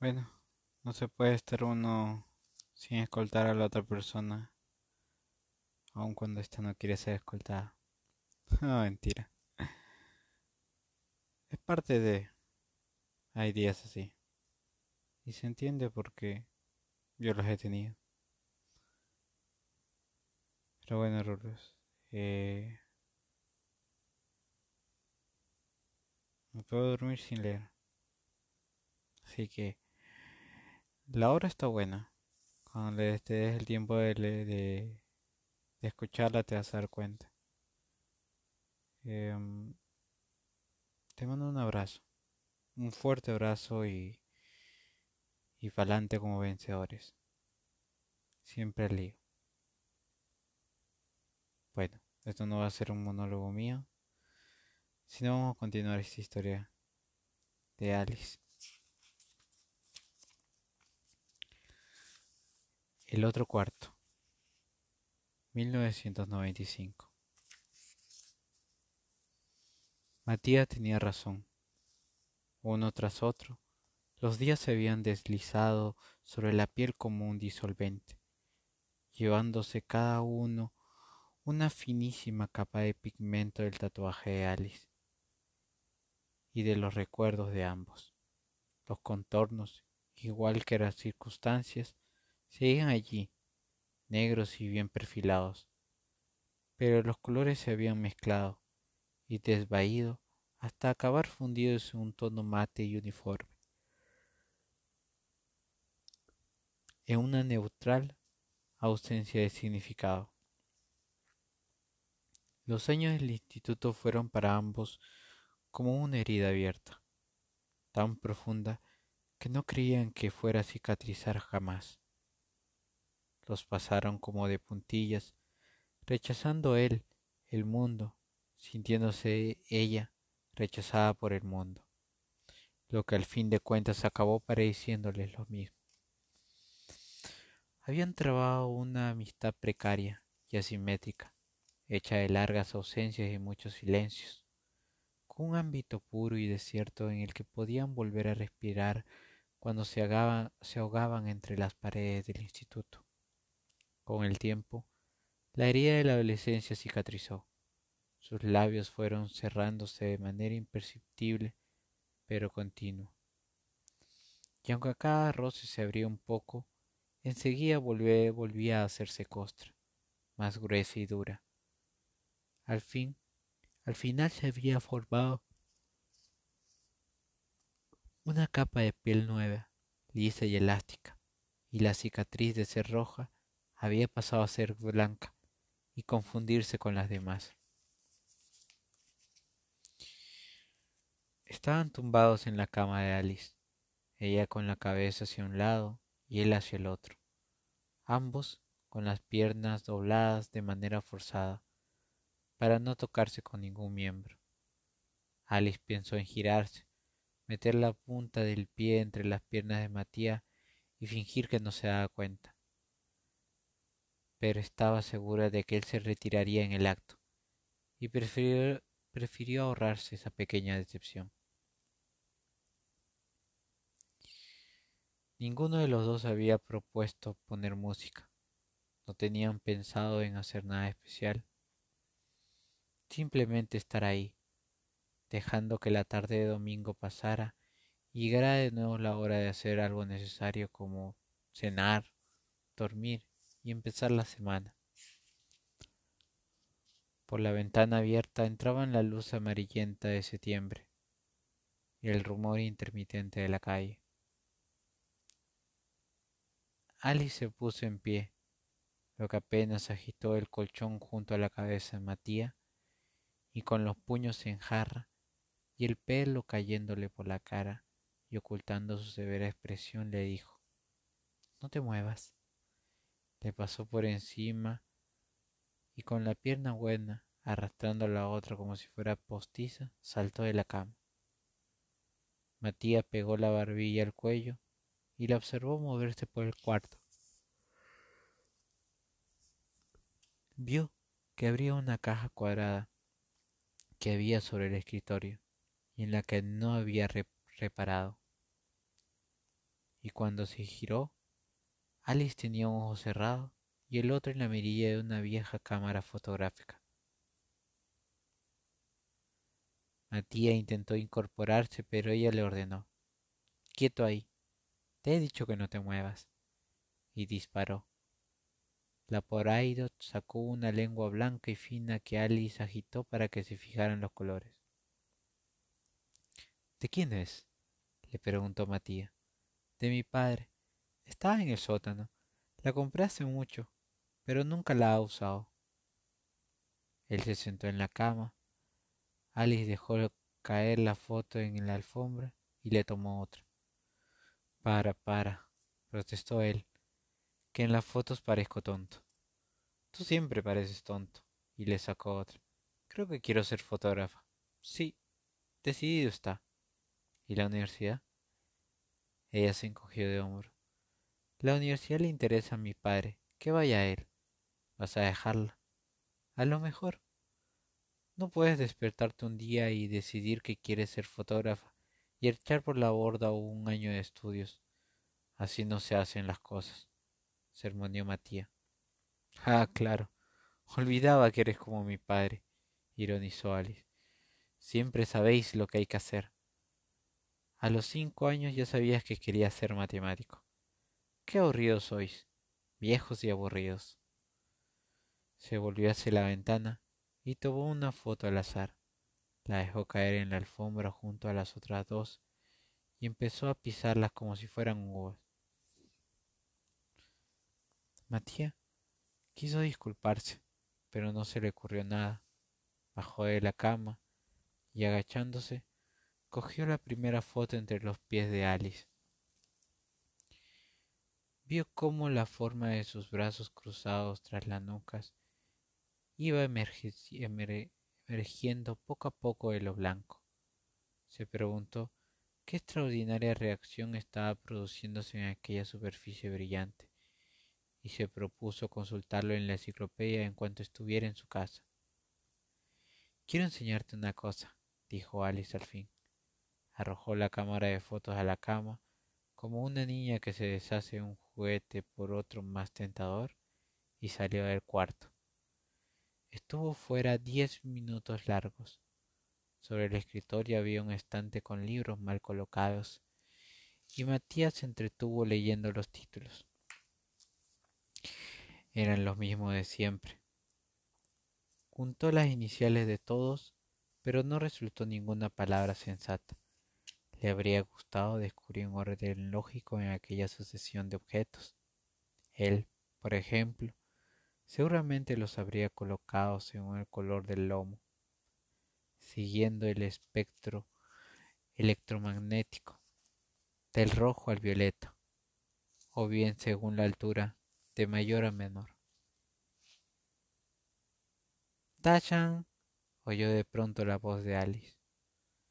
Bueno, no se puede estar uno sin escoltar a la otra persona, aun cuando ésta no quiere ser escoltada. No, mentira. Es parte de... Hay días así. Y se entiende porque yo los he tenido. Pero bueno, Rulos. Eh... No puedo dormir sin leer. Así que la hora está buena. Cuando le des el tiempo de, escucharla te vas a dar cuenta. Em, te mando un abrazo. Un fuerte abrazo y, y pa'lante como vencedores. Siempre al lío. Bueno, esto no va a ser un monólogo mío, sino vamos a continuar esta historia de Alice. El otro cuarto. 1995. Matías tenía razón. Uno tras otro, los días se habían deslizado sobre la piel como un disolvente, llevándose cada uno una finísima capa de pigmento del tatuaje de Alice y de los recuerdos de ambos. Los contornos, igual que las circunstancias, Seguían allí, negros y bien perfilados, pero los colores se habían mezclado y desvaído hasta acabar fundidos en un tono mate y uniforme, en una neutral ausencia de significado. Los años del instituto fueron para ambos como una herida abierta, tan profunda que no creían que fuera a cicatrizar jamás los pasaron como de puntillas, rechazando él el mundo, sintiéndose ella rechazada por el mundo, lo que al fin de cuentas acabó pareciéndoles lo mismo. Habían trabado una amistad precaria y asimétrica, hecha de largas ausencias y muchos silencios, con un ámbito puro y desierto en el que podían volver a respirar cuando se ahogaban entre las paredes del instituto. Con el tiempo, la herida de la adolescencia cicatrizó. Sus labios fueron cerrándose de manera imperceptible, pero continua. Y aunque a cada roce se abría un poco, enseguida volvía, volvía a hacerse costra, más gruesa y dura. Al fin, al final se había formado una capa de piel nueva, lisa y elástica, y la cicatriz de ser roja había pasado a ser blanca y confundirse con las demás. Estaban tumbados en la cama de Alice, ella con la cabeza hacia un lado y él hacia el otro, ambos con las piernas dobladas de manera forzada, para no tocarse con ningún miembro. Alice pensó en girarse, meter la punta del pie entre las piernas de Matías y fingir que no se daba cuenta pero estaba segura de que él se retiraría en el acto, y prefirió, ahorrarse esa pequeña decepción. Ninguno de los dos había propuesto poner música. No tenían pensado en hacer nada especial. Simplemente estar ahí, dejando que la tarde de domingo pasara y llegara de nuevo la hora de hacer algo necesario como cenar, dormir y empezar la semana. Por la ventana abierta entraba la luz amarillenta de septiembre y el rumor intermitente de la calle. Alice se puso en pie, lo que apenas agitó el colchón junto a la cabeza de Matías y con los puños en jarra y el pelo cayéndole por la cara y ocultando su severa expresión le dijo No te muevas le pasó por encima y con la pierna buena, arrastrando la otra como si fuera postiza, saltó de la cama. Matías pegó la barbilla al cuello y la observó moverse por el cuarto. Vio que abría una caja cuadrada que había sobre el escritorio y en la que no había reparado. y cuando se giró, Alice tenía un ojo cerrado y el otro en la mirilla de una vieja cámara fotográfica. Matías intentó incorporarse, pero ella le ordenó. Quieto ahí. Te he dicho que no te muevas. Y disparó. La Poraidot sacó una lengua blanca y fina que Alice agitó para que se fijaran los colores. ¿De quién es? le preguntó Matías. De mi padre. Estaba en el sótano. La compré hace mucho, pero nunca la ha usado. Él se sentó en la cama. Alice dejó caer la foto en la alfombra y le tomó otra. Para, para, protestó él, que en las fotos parezco tonto. Tú siempre pareces tonto. Y le sacó otra. Creo que quiero ser fotógrafa. Sí, decidido está. ¿Y la universidad? Ella se encogió de hombro. La universidad le interesa a mi padre. Que vaya a él. ¿Vas a dejarla? A lo mejor. No puedes despertarte un día y decidir que quieres ser fotógrafa y echar por la borda un año de estudios. Así no se hacen las cosas, sermoneó Matías. Ah, claro. Olvidaba que eres como mi padre, ironizó Alice. Siempre sabéis lo que hay que hacer. A los cinco años ya sabías que querías ser matemático. Qué aburridos sois, viejos y aburridos. Se volvió hacia la ventana y tomó una foto al azar. La dejó caer en la alfombra junto a las otras dos y empezó a pisarlas como si fueran uvas. Matías quiso disculparse, pero no se le ocurrió nada. Bajó de la cama y agachándose, cogió la primera foto entre los pies de Alice. Vio cómo la forma de sus brazos cruzados tras las nucas iba emergiendo poco a poco de lo blanco. Se preguntó qué extraordinaria reacción estaba produciéndose en aquella superficie brillante, y se propuso consultarlo en la enciclopedia en cuanto estuviera en su casa. Quiero enseñarte una cosa, dijo Alice al fin. Arrojó la cámara de fotos a la cama, como una niña que se deshace un juguete por otro más tentador, y salió del cuarto. Estuvo fuera diez minutos largos. Sobre el escritorio había un estante con libros mal colocados, y Matías se entretuvo leyendo los títulos. Eran los mismos de siempre. Juntó las iniciales de todos, pero no resultó ninguna palabra sensata. Le habría gustado descubrir un orden lógico en aquella sucesión de objetos. Él, por ejemplo, seguramente los habría colocado según el color del lomo, siguiendo el espectro electromagnético, del rojo al violeta, o bien según la altura, de mayor a menor. Tachan oyó de pronto la voz de Alice.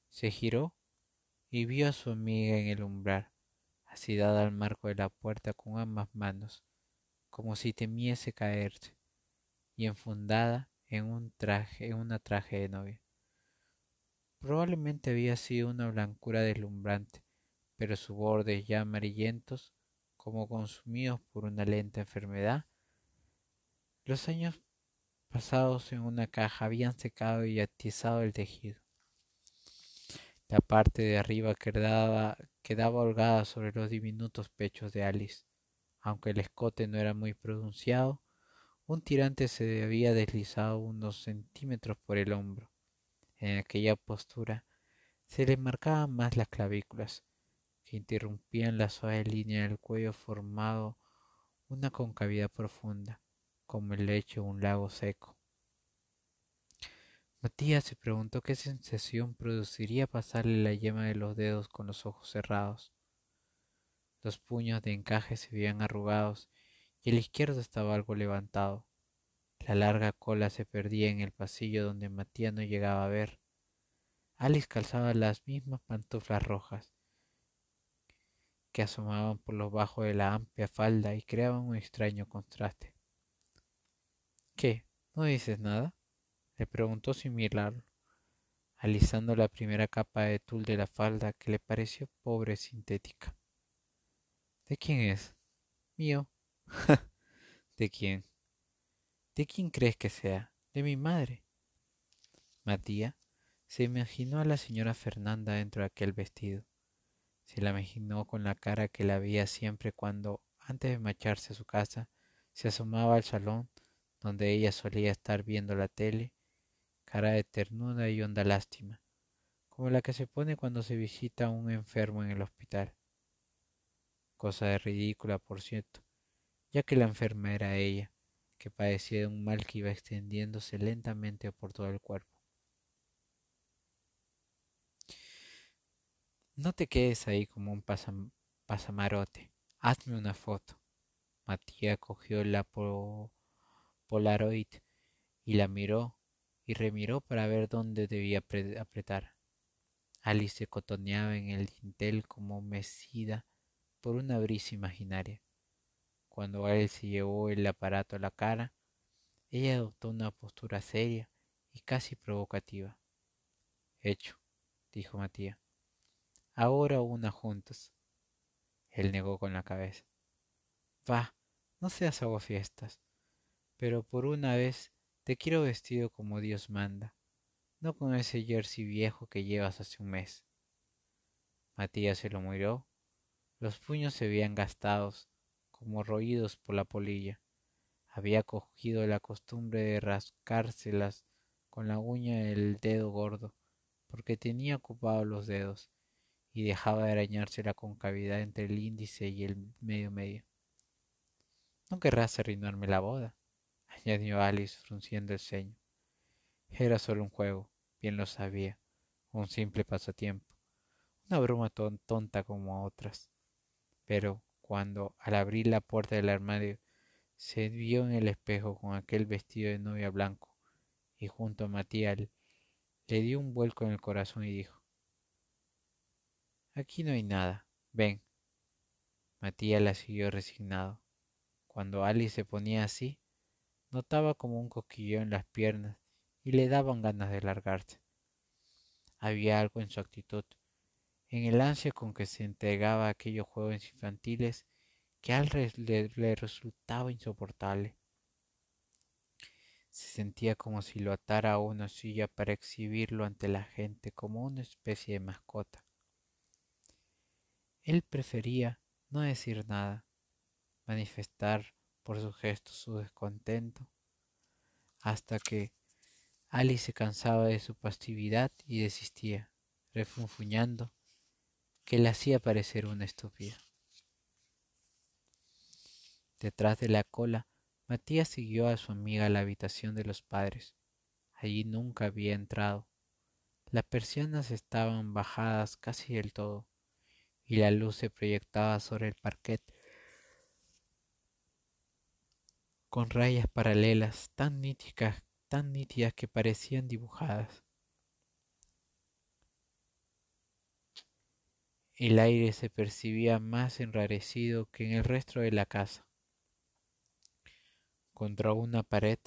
Se giró y vio a su amiga en el umbral, así dada al marco de la puerta con ambas manos, como si temiese caerse, y enfundada en un traje, en una traje de novia. Probablemente había sido una blancura deslumbrante, pero sus bordes ya amarillentos, como consumidos por una lenta enfermedad, los años pasados en una caja habían secado y atizado el tejido. La parte de arriba quedaba, quedaba holgada sobre los diminutos pechos de Alice, aunque el escote no era muy pronunciado, un tirante se había deslizado unos centímetros por el hombro. En aquella postura se le marcaban más las clavículas, que interrumpían la suave línea del cuello formado una concavidad profunda, como el lecho de un lago seco. Matías se preguntó qué sensación produciría pasarle la yema de los dedos con los ojos cerrados. Los puños de encaje se veían arrugados y el izquierdo estaba algo levantado. La larga cola se perdía en el pasillo donde Matías no llegaba a ver. Alice calzaba las mismas pantuflas rojas que asomaban por lo bajo de la amplia falda y creaban un extraño contraste. ¿Qué? ¿No dices nada? Le preguntó sin mirarlo, alisando la primera capa de tul de la falda que le pareció pobre sintética. ¿De quién es? Mío. ¿De quién? ¿De quién crees que sea? De mi madre. Matías se imaginó a la señora Fernanda dentro de aquel vestido. Se la imaginó con la cara que la veía siempre cuando, antes de marcharse a su casa, se asomaba al salón donde ella solía estar viendo la tele, cara de ternura y honda lástima, como la que se pone cuando se visita a un enfermo en el hospital. Cosa de ridícula, por cierto, ya que la enferma era ella, que padecía de un mal que iba extendiéndose lentamente por todo el cuerpo. No te quedes ahí como un pasamarote. Hazme una foto. Matías cogió la Polaroid y la miró y remiró para ver dónde debía apretar. Alice se cotoneaba en el dintel como mecida por una brisa imaginaria. Cuando él se llevó el aparato a la cara, ella adoptó una postura seria y casi provocativa. Hecho, dijo Matías. Ahora una juntos. Él negó con la cabeza. Va, no seas fiestas, pero por una vez te quiero vestido como Dios manda, no con ese jersey viejo que llevas hace un mes. Matías se lo miró. Los puños se veían gastados, como roídos por la polilla. Había cogido la costumbre de rascárselas con la uña del dedo gordo, porque tenía ocupados los dedos, y dejaba de arañarse la concavidad entre el índice y el medio medio. No querrás arruinarme la boda, añadió Alice frunciendo el ceño. Era solo un juego, bien lo sabía, un simple pasatiempo, una broma tonta como otras. Pero cuando, al abrir la puerta del armario, se vio en el espejo con aquel vestido de novia blanco, y junto a Matías le dio un vuelco en el corazón y dijo Aquí no hay nada. Ven. Matías la siguió resignado. Cuando Alice se ponía así, notaba como un cosquilleo en las piernas y le daban ganas de largarse. Había algo en su actitud, en el ansia con que se entregaba a aquellos juegos infantiles que a él le, le resultaba insoportable. Se sentía como si lo atara a una silla para exhibirlo ante la gente como una especie de mascota. Él prefería no decir nada, manifestar por sus gestos su descontento, hasta que Alice se cansaba de su pasividad y desistía, refunfuñando, que le hacía parecer una estúpida. Detrás de la cola, Matías siguió a su amiga a la habitación de los padres. Allí nunca había entrado. Las persianas estaban bajadas casi del todo, y la luz se proyectaba sobre el parquet con rayas paralelas tan nítidas, tan nítidas que parecían dibujadas. El aire se percibía más enrarecido que en el resto de la casa. Contra una pared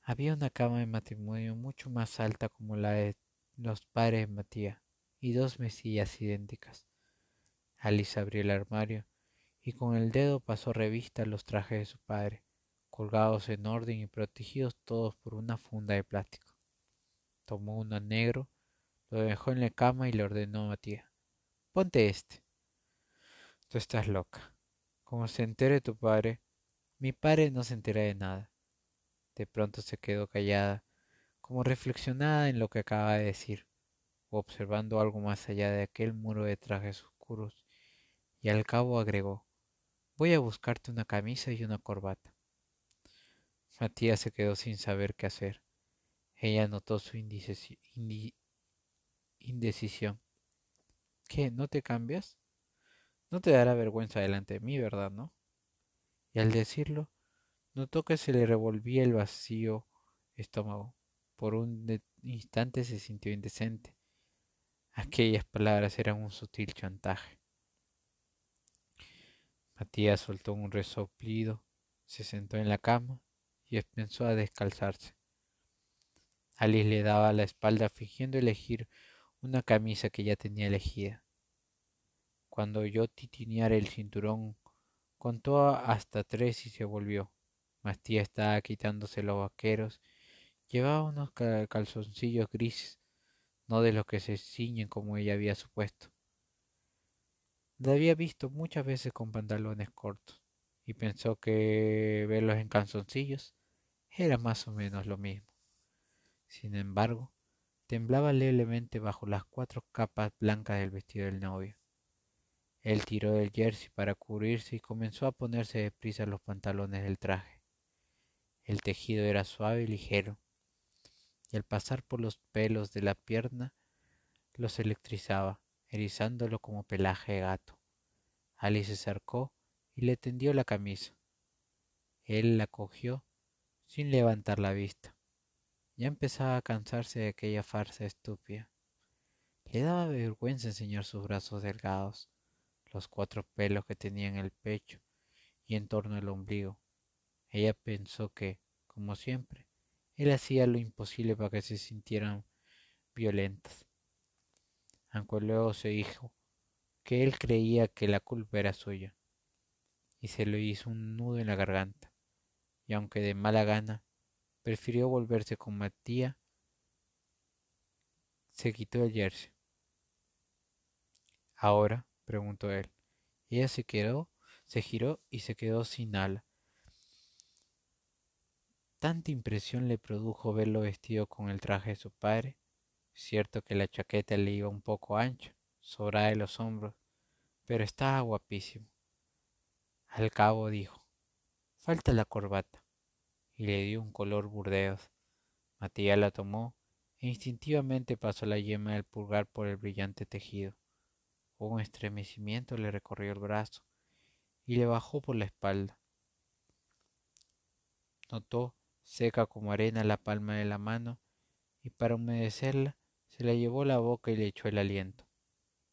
había una cama de matrimonio mucho más alta como la de los padres de Matías y dos mesillas idénticas. Alice abrió el armario y con el dedo pasó revista los trajes de su padre colgados en orden y protegidos todos por una funda de plástico. Tomó uno negro, lo dejó en la cama y le ordenó a Matías. Ponte este. Tú estás loca. Como se entere tu padre, mi padre no se entera de nada. De pronto se quedó callada, como reflexionada en lo que acaba de decir, o observando algo más allá de aquel muro de trajes oscuros, y al cabo agregó Voy a buscarte una camisa y una corbata. Matías se quedó sin saber qué hacer. Ella notó su indecisión. ¿Qué? ¿No te cambias? No te dará vergüenza delante de mí, ¿verdad, no? Y al decirlo, notó que se le revolvía el vacío estómago. Por un instante se sintió indecente. Aquellas palabras eran un sutil chantaje. Matías soltó un resoplido, se sentó en la cama y empezó a descalzarse. Alice le daba la espalda fingiendo elegir una camisa que ya tenía elegida. Cuando oyó titinear el cinturón Contó hasta tres y se volvió. Mastía estaba quitándose los vaqueros. Llevaba unos calzoncillos grises, no de los que se ciñen como ella había supuesto. La había visto muchas veces con pantalones cortos y pensó que verlos en calzoncillos era más o menos lo mismo. Sin embargo, temblaba levemente bajo las cuatro capas blancas del vestido del novio. Él tiró del jersey para cubrirse y comenzó a ponerse deprisa los pantalones del traje. El tejido era suave y ligero, y al pasar por los pelos de la pierna los electrizaba, erizándolo como pelaje de gato. Alice se acercó y le tendió la camisa. Él la cogió sin levantar la vista. Ya empezaba a cansarse de aquella farsa estúpida. Le daba vergüenza enseñar sus brazos delgados, los cuatro pelos que tenía en el pecho y en torno al ombligo. Ella pensó que, como siempre, él hacía lo imposible para que se sintieran violentas. Aunque luego se dijo que él creía que la culpa era suya, y se le hizo un nudo en la garganta, y aunque de mala gana prefirió volverse con Matías. Se quitó el jersey. Ahora, preguntó él. Ella se quedó, se giró y se quedó sin ala. Tanta impresión le produjo verlo vestido con el traje de su padre. Cierto que la chaqueta le iba un poco ancha, sobrada de los hombros, pero estaba guapísimo. Al cabo dijo, falta la corbata y le dio un color burdeos. Matías la tomó e instintivamente pasó la yema del pulgar por el brillante tejido. Un estremecimiento le recorrió el brazo y le bajó por la espalda. Notó seca como arena la palma de la mano y para humedecerla se la llevó la boca y le echó el aliento.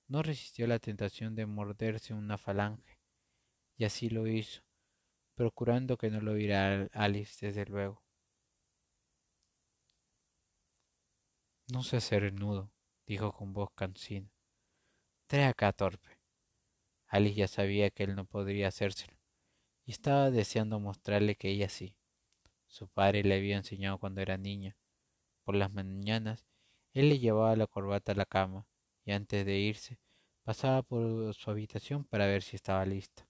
No resistió la tentación de morderse una falange, y así lo hizo, procurando que no lo viera Alice desde luego. No sé hacer el nudo, dijo con voz cansina. Trae acá, torpe. Alice ya sabía que él no podría hacérselo, y estaba deseando mostrarle que ella sí. Su padre le había enseñado cuando era niña. Por las mañanas, él le llevaba la corbata a la cama, y antes de irse, pasaba por su habitación para ver si estaba lista.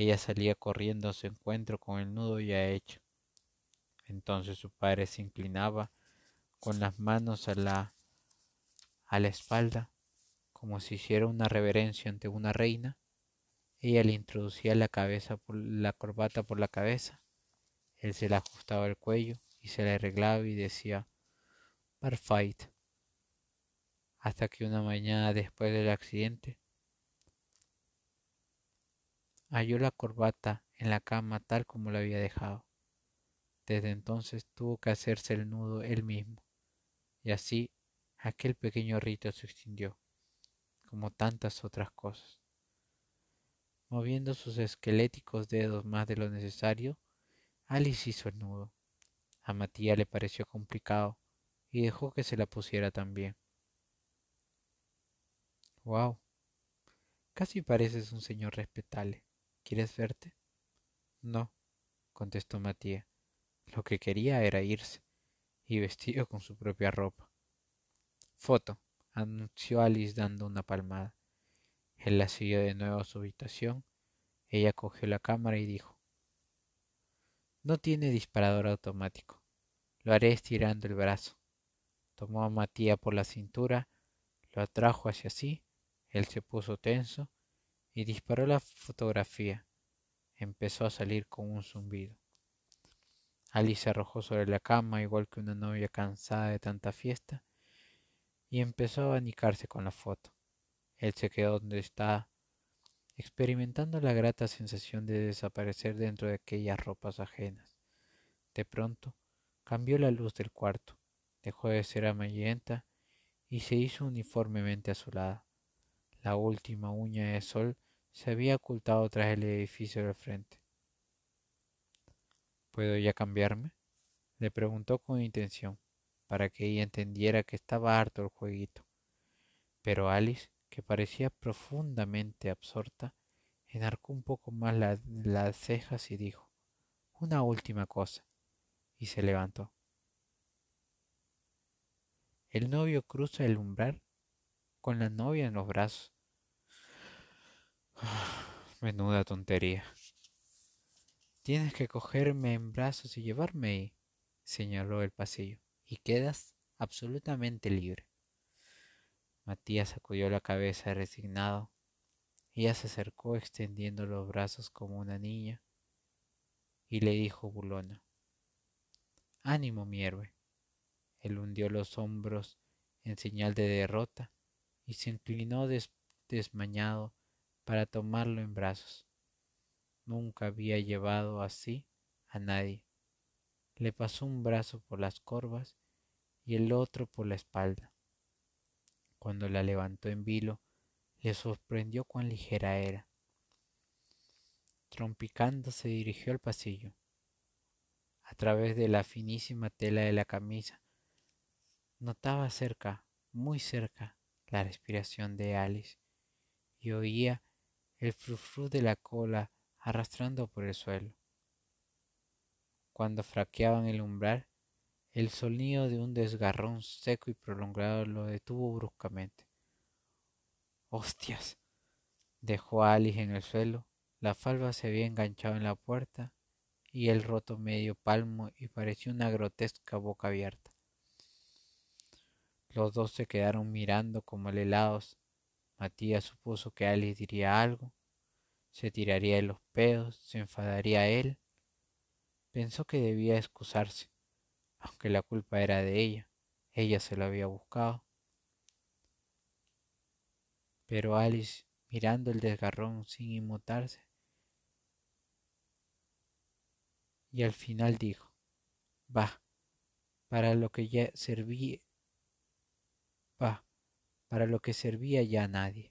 Ella salía corriendo a su encuentro con el nudo ya hecho. Entonces su padre se inclinaba con las manos a la a la espalda, como si hiciera una reverencia ante una reina. Ella le introducía la cabeza por la corbata por la cabeza. Él se la ajustaba al cuello y se la arreglaba y decía Perfect. Hasta que una mañana después del accidente halló la corbata en la cama tal como la había dejado. Desde entonces tuvo que hacerse el nudo él mismo, y así aquel pequeño rito se extinguió, como tantas otras cosas. Moviendo sus esqueléticos dedos más de lo necesario, Alice hizo el nudo. A Matías le pareció complicado y dejó que se la pusiera también. Wow, casi pareces un señor respetable. ¿Quieres verte? No, contestó Matías. Lo que quería era irse, y vestido con su propia ropa. Foto, anunció Alice dando una palmada. Él la siguió de nuevo a su habitación. Ella cogió la cámara y dijo No tiene disparador automático. Lo haré estirando el brazo. Tomó a Matías por la cintura, lo atrajo hacia sí, él se puso tenso y disparó la fotografía. Empezó a salir con un zumbido. Alice se arrojó sobre la cama igual que una novia cansada de tanta fiesta y empezó a abanicarse con la foto. Él se quedó donde estaba, experimentando la grata sensación de desaparecer dentro de aquellas ropas ajenas. De pronto cambió la luz del cuarto, dejó de ser amarillenta y se hizo uniformemente azulada. La última uña de sol se había ocultado tras el edificio del frente. ¿Puedo ya cambiarme? le preguntó con intención, para que ella entendiera que estaba harto el jueguito. Pero Alice, que parecía profundamente absorta, enarcó un poco más las cejas y dijo, una última cosa, y se levantó. El novio cruza el umbral con la novia en los brazos. Menuda tontería. Tienes que cogerme en brazos y llevarme, señaló el pasillo, y quedas absolutamente libre. Matías sacudió la cabeza resignado. Ella se acercó extendiendo los brazos como una niña y le dijo burlona, Ánimo, mi héroe. Él hundió los hombros en señal de derrota y se inclinó desmañado para tomarlo en brazos. Nunca había llevado así a nadie. Le pasó un brazo por las corvas y el otro por la espalda. Cuando la levantó en vilo, le sorprendió cuán ligera era. Trompicando se dirigió al pasillo. A través de la finísima tela de la camisa, notaba cerca, muy cerca, la respiración de Alice y oía el frufru de la cola arrastrando por el suelo. Cuando fraqueaban el umbral, el sonido de un desgarrón seco y prolongado lo detuvo bruscamente. ¡Hostias! Dejó a Alice en el suelo, la falva se había enganchado en la puerta y el roto medio palmo y parecía una grotesca boca abierta. Los dos se quedaron mirando como helados. Matías supuso que Alice diría algo, se tiraría de los pedos, se enfadaría él. Pensó que debía excusarse, aunque la culpa era de ella, ella se lo había buscado. Pero Alice, mirando el desgarrón sin inmutarse, y al final dijo, va, para lo que ya servía, para lo que servía ya nadie.